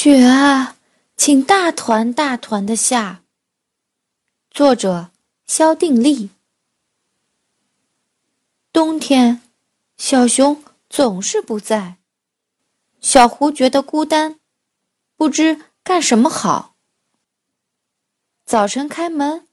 雪啊，请大团大团的下。作者：肖定力。冬天，小熊总是不在，小狐觉得孤单，不知干什么好。早晨开门，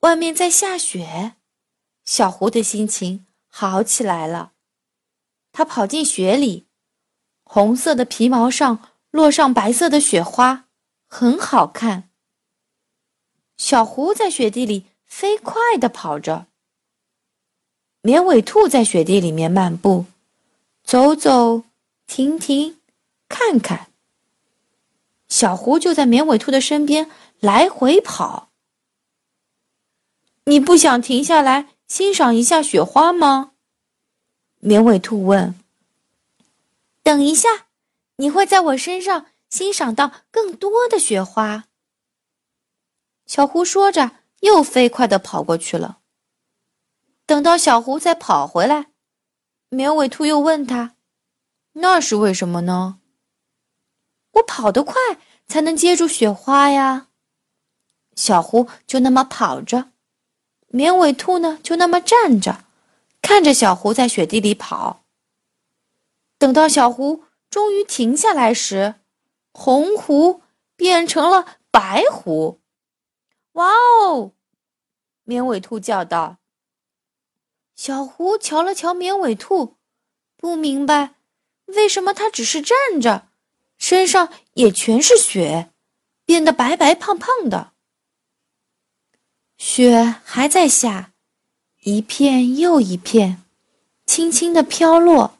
外面在下雪，小狐的心情好起来了。他跑进雪里，红色的皮毛上。落上白色的雪花，很好看。小狐在雪地里飞快地跑着。绵尾兔在雪地里面漫步，走走停停，看看。小狐就在绵尾兔的身边来回跑。你不想停下来欣赏一下雪花吗？绵尾兔问。等一下。你会在我身上欣赏到更多的雪花。小狐说着，又飞快地跑过去了。等到小狐再跑回来，绵尾兔又问他：“那是为什么呢？”“我跑得快，才能接住雪花呀。”小狐就那么跑着，绵尾兔呢就那么站着，看着小狐在雪地里跑。等到小狐。终于停下来时，红狐变成了白狐。哇哦！绵尾兔叫道。小狐瞧了瞧绵尾兔，不明白为什么它只是站着，身上也全是雪，变得白白胖胖的。雪还在下，一片又一片，轻轻地飘落。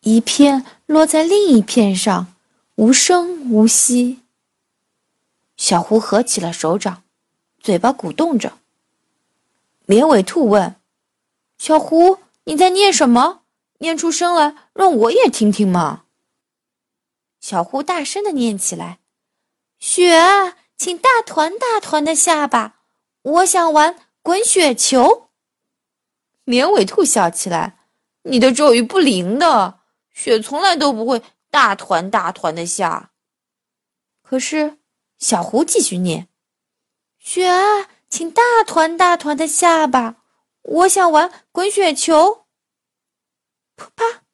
一片落在另一片上，无声无息。小狐合起了手掌，嘴巴鼓动着。绵尾兔问：“小狐，你在念什么？念出声来，让我也听听嘛。”小狐大声的念起来：“雪，请大团大团的下吧，我想玩滚雪球。”绵尾兔笑起来：“你的咒语不灵的。”雪从来都不会大团大团的下。可是小狐继续念：“雪啊，请大团大团的下吧，我想玩滚雪球。”噗啪，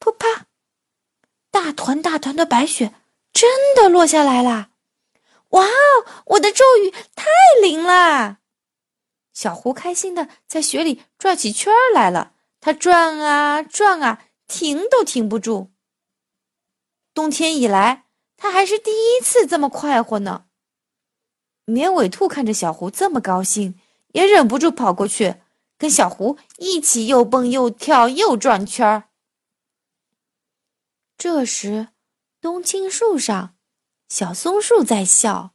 噗啪，大团大团的白雪真的落下来啦！哇哦，我的咒语太灵了！小狐开心的在雪里转起圈来了，它转啊转啊。停都停不住。冬天以来，他还是第一次这么快活呢。绵尾兔看着小狐这么高兴，也忍不住跑过去，跟小狐一起又蹦又跳又转圈儿。这时，冬青树上，小松树在笑。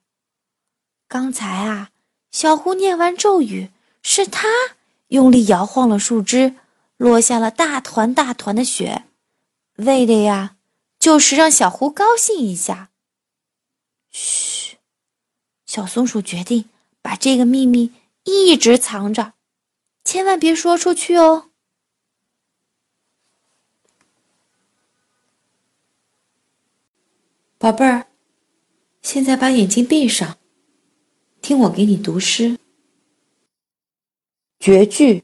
刚才啊，小狐念完咒语，是他用力摇晃了树枝。落下了大团大团的雪，为的呀，就是让小狐高兴一下。嘘，小松鼠决定把这个秘密一直藏着，千万别说出去哦。宝贝儿，现在把眼睛闭上，听我给你读诗。绝句。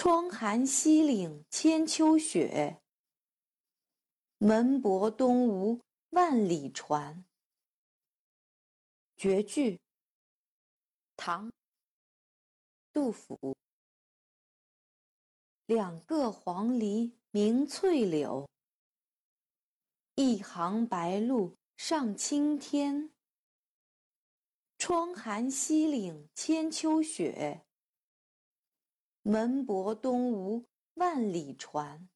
窗含西岭千秋雪，门泊东吴万里船。绝句，唐·杜甫。两个黄鹂鸣翠柳，一行白鹭上青天。窗含西岭千秋雪，门泊东吴万里船。